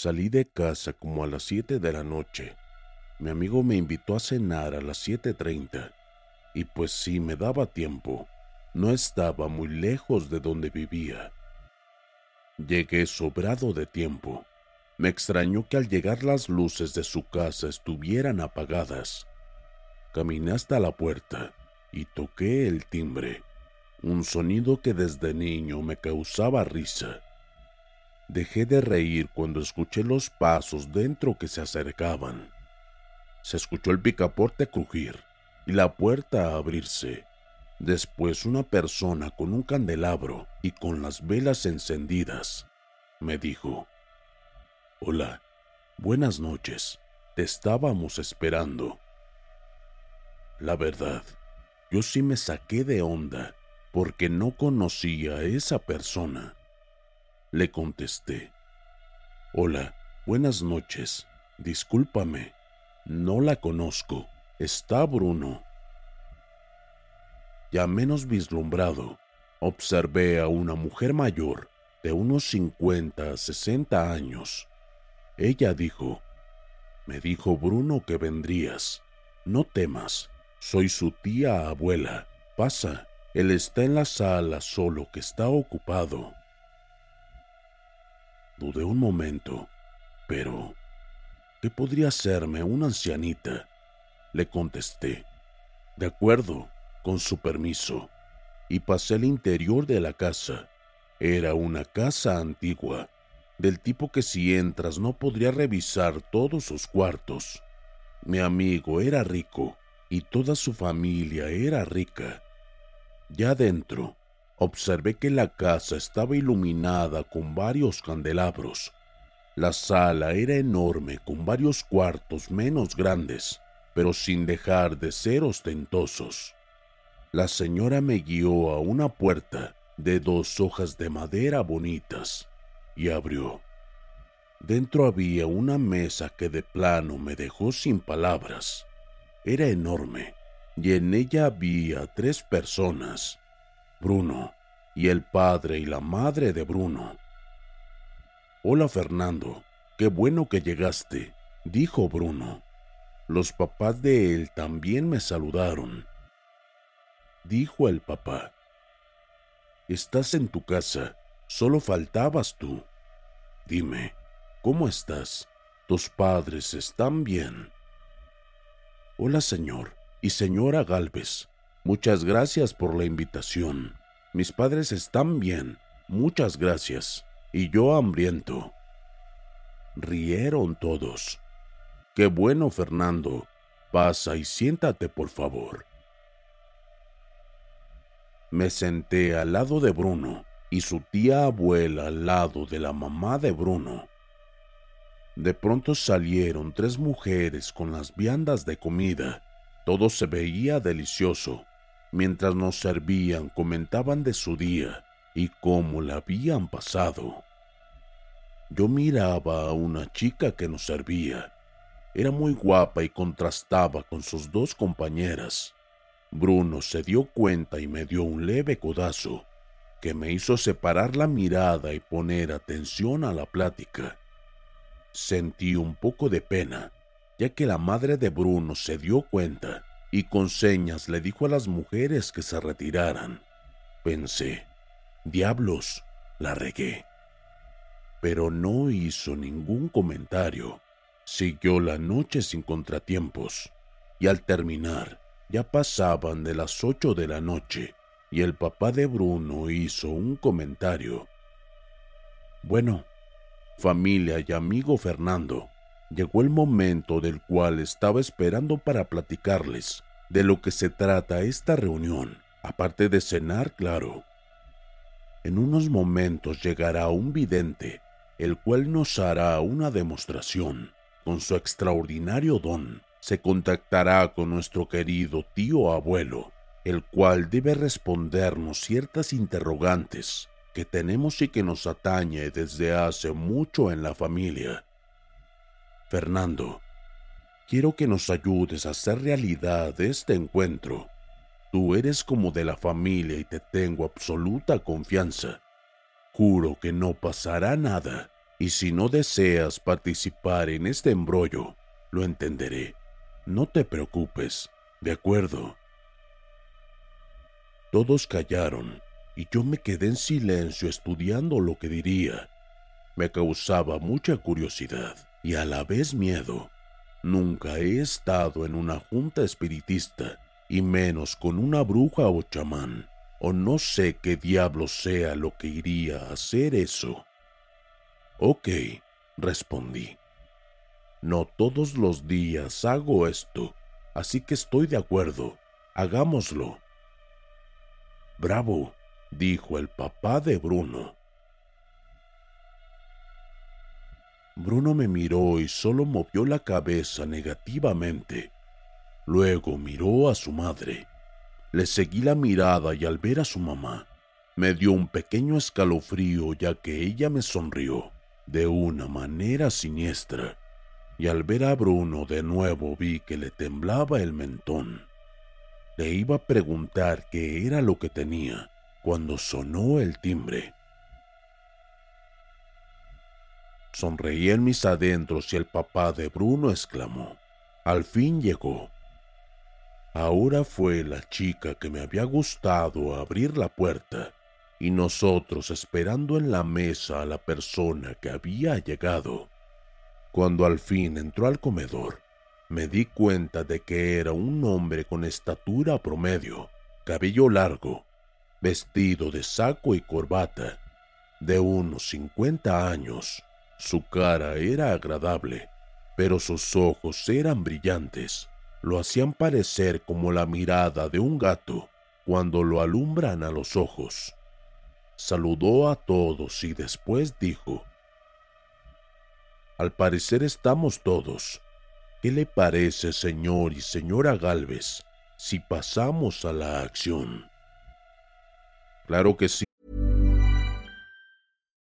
Salí de casa como a las 7 de la noche. Mi amigo me invitó a cenar a las 7.30 y pues sí me daba tiempo. No estaba muy lejos de donde vivía. Llegué sobrado de tiempo. Me extrañó que al llegar las luces de su casa estuvieran apagadas. Caminé hasta la puerta y toqué el timbre, un sonido que desde niño me causaba risa. Dejé de reír cuando escuché los pasos dentro que se acercaban. Se escuchó el picaporte crujir y la puerta abrirse. Después una persona con un candelabro y con las velas encendidas me dijo, Hola, buenas noches, te estábamos esperando. La verdad, yo sí me saqué de onda porque no conocía a esa persona. Le contesté, Hola, buenas noches, discúlpame, no la conozco, está Bruno. Ya menos vislumbrado, observé a una mujer mayor de unos 50 a 60 años. Ella dijo, me dijo Bruno que vendrías, no temas, soy su tía abuela, pasa, él está en la sala solo que está ocupado. Dudé un momento, pero ¿qué podría hacerme una ancianita? Le contesté, de acuerdo, con su permiso, y pasé al interior de la casa. Era una casa antigua, del tipo que si entras no podría revisar todos sus cuartos. Mi amigo era rico y toda su familia era rica. Ya dentro, observé que la casa estaba iluminada con varios candelabros. La sala era enorme con varios cuartos menos grandes, pero sin dejar de ser ostentosos. La señora me guió a una puerta de dos hojas de madera bonitas y abrió. Dentro había una mesa que de plano me dejó sin palabras. Era enorme y en ella había tres personas, Bruno y el padre y la madre de Bruno. Hola Fernando, qué bueno que llegaste, dijo Bruno. Los papás de él también me saludaron. Dijo el papá. Estás en tu casa, solo faltabas tú. Dime, ¿cómo estás? ¿Tus padres están bien? Hola, señor y señora Galvez. Muchas gracias por la invitación. Mis padres están bien, muchas gracias. Y yo hambriento. Rieron todos. Qué bueno, Fernando. Pasa y siéntate, por favor. Me senté al lado de Bruno y su tía abuela al lado de la mamá de Bruno. De pronto salieron tres mujeres con las viandas de comida. Todo se veía delicioso. Mientras nos servían, comentaban de su día y cómo la habían pasado. Yo miraba a una chica que nos servía. Era muy guapa y contrastaba con sus dos compañeras. Bruno se dio cuenta y me dio un leve codazo que me hizo separar la mirada y poner atención a la plática. Sentí un poco de pena, ya que la madre de Bruno se dio cuenta y con señas le dijo a las mujeres que se retiraran. Pensé, diablos, la regué. Pero no hizo ningún comentario. Siguió la noche sin contratiempos y al terminar ya pasaban de las ocho de la noche y el papá de Bruno hizo un comentario. Bueno, familia y amigo Fernando, llegó el momento del cual estaba esperando para platicarles de lo que se trata esta reunión, aparte de cenar, claro. En unos momentos llegará un vidente, el cual nos hará una demostración. Con su extraordinario don, se contactará con nuestro querido tío abuelo, el cual debe respondernos ciertas interrogantes que tenemos y que nos atañe desde hace mucho en la familia. Fernando, quiero que nos ayudes a hacer realidad este encuentro. Tú eres como de la familia y te tengo absoluta confianza. Juro que no pasará nada, y si no deseas participar en este embrollo, lo entenderé. No te preocupes, ¿de acuerdo? Todos callaron y yo me quedé en silencio estudiando lo que diría. Me causaba mucha curiosidad y a la vez miedo. Nunca he estado en una junta espiritista y menos con una bruja o chamán, o no sé qué diablo sea lo que iría a hacer eso. Ok, respondí. No todos los días hago esto, así que estoy de acuerdo. Hagámoslo. Bravo, dijo el papá de Bruno. Bruno me miró y solo movió la cabeza negativamente. Luego miró a su madre. Le seguí la mirada y al ver a su mamá, me dio un pequeño escalofrío ya que ella me sonrió de una manera siniestra. Y al ver a Bruno de nuevo vi que le temblaba el mentón. Le iba a preguntar qué era lo que tenía cuando sonó el timbre. Sonreí en mis adentros y el papá de Bruno exclamó, al fin llegó. Ahora fue la chica que me había gustado abrir la puerta y nosotros esperando en la mesa a la persona que había llegado. Cuando al fin entró al comedor, me di cuenta de que era un hombre con estatura promedio, cabello largo, vestido de saco y corbata, de unos 50 años. Su cara era agradable, pero sus ojos eran brillantes. Lo hacían parecer como la mirada de un gato cuando lo alumbran a los ojos. Saludó a todos y después dijo, Al parecer estamos todos. ¿Qué le parece, señor y señora Galvez, si pasamos a la acción? Claro que sí.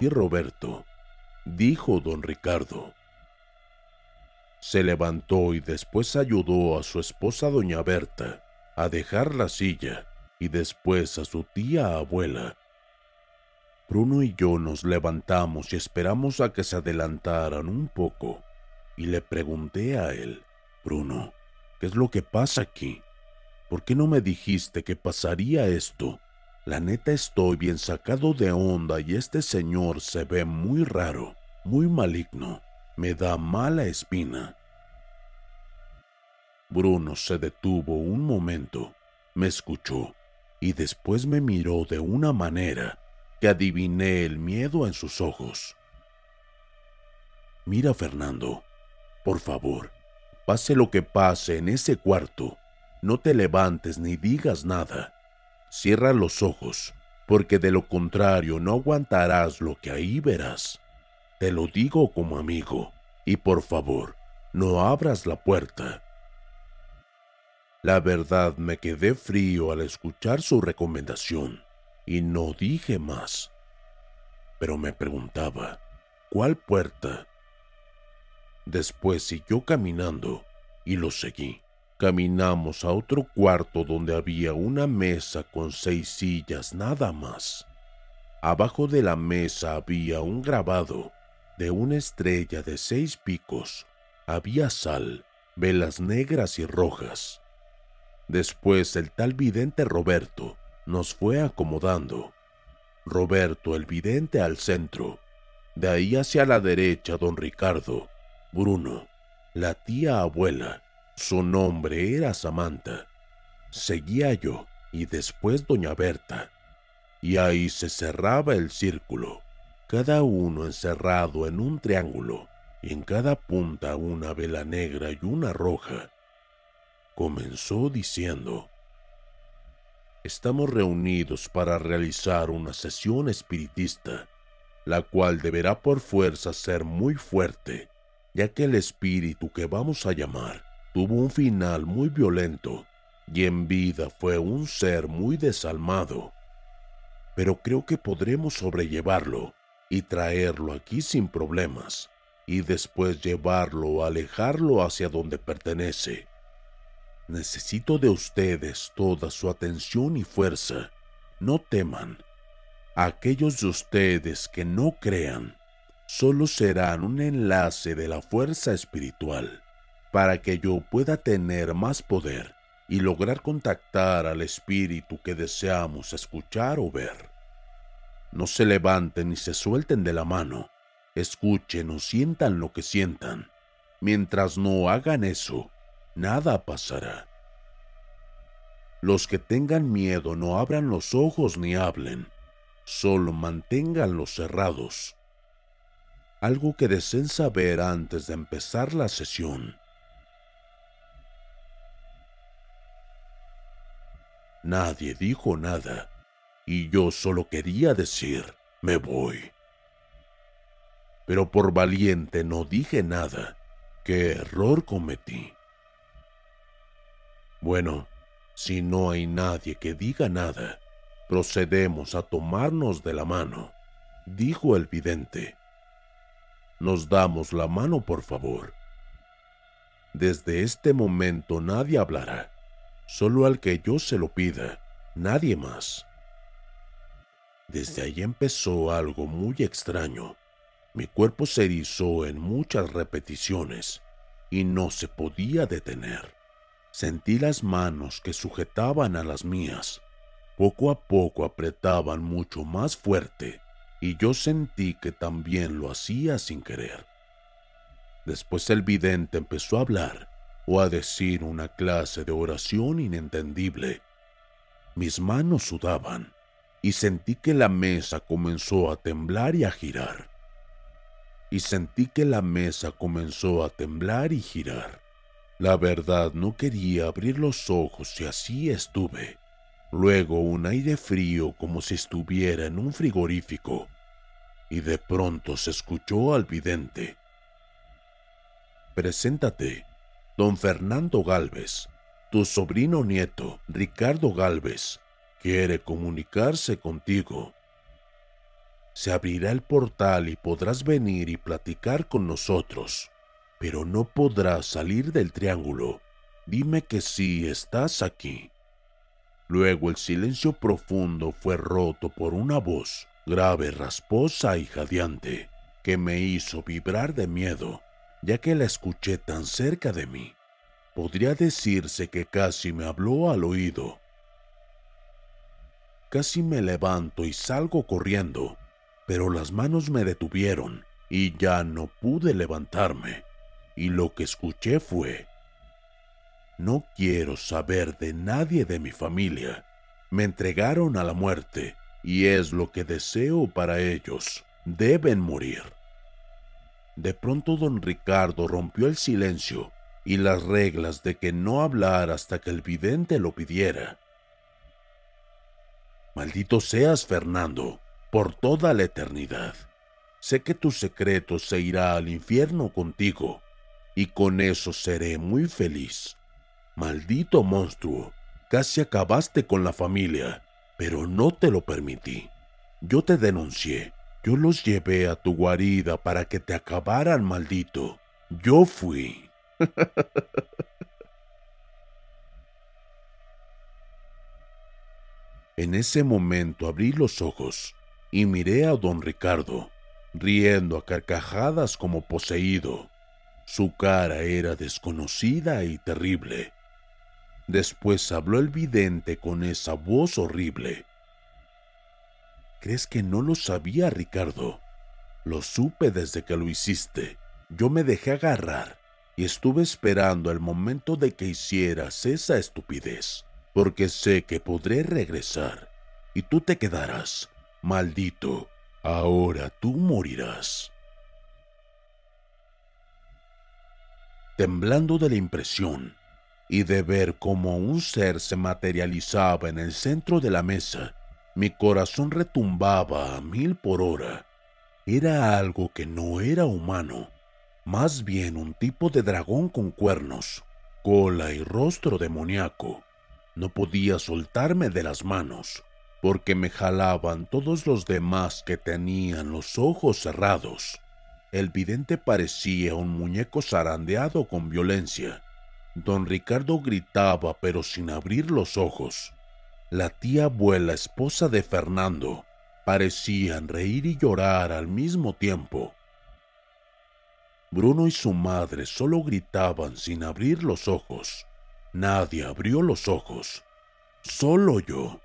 Y Roberto, dijo don Ricardo. Se levantó y después ayudó a su esposa doña Berta a dejar la silla y después a su tía abuela. Bruno y yo nos levantamos y esperamos a que se adelantaran un poco, y le pregunté a él, Bruno, ¿qué es lo que pasa aquí? ¿Por qué no me dijiste que pasaría esto? La neta estoy bien sacado de onda y este señor se ve muy raro, muy maligno. Me da mala espina. Bruno se detuvo un momento, me escuchó y después me miró de una manera que adiviné el miedo en sus ojos. Mira, Fernando, por favor, pase lo que pase en ese cuarto, no te levantes ni digas nada. Cierra los ojos, porque de lo contrario no aguantarás lo que ahí verás. Te lo digo como amigo, y por favor, no abras la puerta. La verdad me quedé frío al escuchar su recomendación y no dije más. Pero me preguntaba, ¿cuál puerta? Después siguió caminando y lo seguí. Caminamos a otro cuarto donde había una mesa con seis sillas nada más. Abajo de la mesa había un grabado de una estrella de seis picos. Había sal, velas negras y rojas. Después el tal vidente Roberto nos fue acomodando. Roberto el vidente al centro. De ahí hacia la derecha don Ricardo, Bruno, la tía abuela su nombre era Samantha. Seguía yo y después doña Berta. Y ahí se cerraba el círculo, cada uno encerrado en un triángulo, y en cada punta una vela negra y una roja. Comenzó diciendo, Estamos reunidos para realizar una sesión espiritista, la cual deberá por fuerza ser muy fuerte, ya que el espíritu que vamos a llamar tuvo un final muy violento y en vida fue un ser muy desalmado. Pero creo que podremos sobrellevarlo y traerlo aquí sin problemas y después llevarlo o alejarlo hacia donde pertenece. Necesito de ustedes toda su atención y fuerza. No teman. Aquellos de ustedes que no crean solo serán un enlace de la fuerza espiritual para que yo pueda tener más poder y lograr contactar al espíritu que deseamos escuchar o ver. No se levanten ni se suelten de la mano, escuchen o sientan lo que sientan. Mientras no hagan eso, nada pasará. Los que tengan miedo no abran los ojos ni hablen, solo manténganlos cerrados. Algo que deseen saber antes de empezar la sesión. Nadie dijo nada y yo solo quería decir, me voy. Pero por valiente no dije nada. ¿Qué error cometí? Bueno, si no hay nadie que diga nada, procedemos a tomarnos de la mano, dijo el vidente. Nos damos la mano, por favor. Desde este momento nadie hablará solo al que yo se lo pida, nadie más. Desde ahí empezó algo muy extraño. Mi cuerpo se erizó en muchas repeticiones y no se podía detener. Sentí las manos que sujetaban a las mías. Poco a poco apretaban mucho más fuerte y yo sentí que también lo hacía sin querer. Después el vidente empezó a hablar o a decir una clase de oración inentendible. Mis manos sudaban y sentí que la mesa comenzó a temblar y a girar. Y sentí que la mesa comenzó a temblar y girar. La verdad no quería abrir los ojos y así estuve. Luego un aire frío como si estuviera en un frigorífico. Y de pronto se escuchó al vidente. Preséntate, don Fernando Galvez, tu sobrino nieto, Ricardo Galvez, quiere comunicarse contigo. Se abrirá el portal y podrás venir y platicar con nosotros, pero no podrás salir del triángulo. Dime que sí estás aquí. Luego el silencio profundo fue roto por una voz grave, rasposa y jadeante, que me hizo vibrar de miedo, ya que la escuché tan cerca de mí. Podría decirse que casi me habló al oído. Casi me levanto y salgo corriendo, pero las manos me detuvieron y ya no pude levantarme. Y lo que escuché fue, no quiero saber de nadie de mi familia. Me entregaron a la muerte y es lo que deseo para ellos. Deben morir. De pronto don Ricardo rompió el silencio y las reglas de que no hablar hasta que el vidente lo pidiera. Maldito seas, Fernando, por toda la eternidad. Sé que tu secreto se irá al infierno contigo, y con eso seré muy feliz. Maldito monstruo, casi acabaste con la familia, pero no te lo permití. Yo te denuncié, yo los llevé a tu guarida para que te acabaran, maldito. Yo fui. en ese momento abrí los ojos y miré a don Ricardo, riendo a carcajadas como poseído. Su cara era desconocida y terrible. Después habló el vidente con esa voz horrible. ¿Crees que no lo sabía, Ricardo? Lo supe desde que lo hiciste. Yo me dejé agarrar y estuve esperando el momento de que hicieras esa estupidez, porque sé que podré regresar y tú te quedarás. Maldito, ahora tú morirás. Temblando de la impresión y de ver cómo un ser se materializaba en el centro de la mesa, mi corazón retumbaba a mil por hora. Era algo que no era humano más bien un tipo de dragón con cuernos, cola y rostro demoníaco. No podía soltarme de las manos, porque me jalaban todos los demás que tenían los ojos cerrados. El vidente parecía un muñeco zarandeado con violencia. Don Ricardo gritaba pero sin abrir los ojos. La tía abuela esposa de Fernando parecían reír y llorar al mismo tiempo. Bruno y su madre solo gritaban sin abrir los ojos. Nadie abrió los ojos. Solo yo.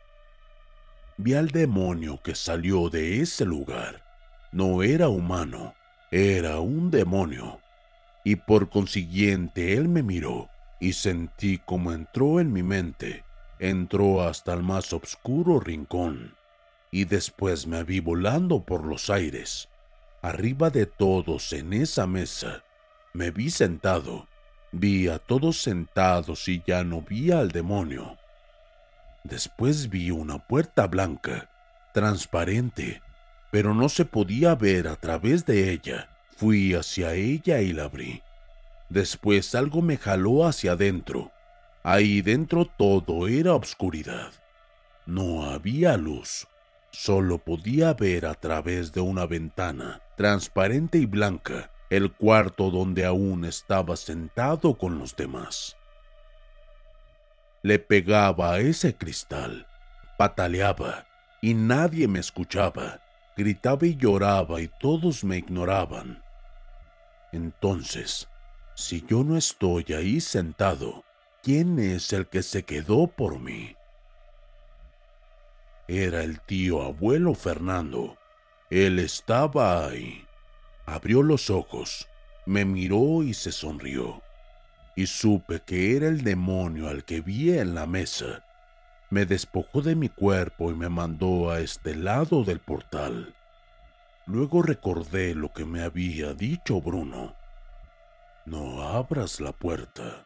Vi al demonio que salió de ese lugar. No era humano, era un demonio. Y por consiguiente él me miró y sentí como entró en mi mente. Entró hasta el más oscuro rincón y después me vi volando por los aires Arriba de todos en esa mesa, me vi sentado. Vi a todos sentados y ya no vi al demonio. Después vi una puerta blanca, transparente, pero no se podía ver a través de ella. Fui hacia ella y la abrí. Después algo me jaló hacia adentro. Ahí dentro todo era obscuridad. No había luz. Solo podía ver a través de una ventana transparente y blanca el cuarto donde aún estaba sentado con los demás. Le pegaba a ese cristal, pataleaba y nadie me escuchaba, gritaba y lloraba y todos me ignoraban. Entonces, si yo no estoy ahí sentado, ¿quién es el que se quedó por mí? Era el tío abuelo Fernando. Él estaba ahí. Abrió los ojos, me miró y se sonrió. Y supe que era el demonio al que vi en la mesa. Me despojó de mi cuerpo y me mandó a este lado del portal. Luego recordé lo que me había dicho Bruno. No abras la puerta.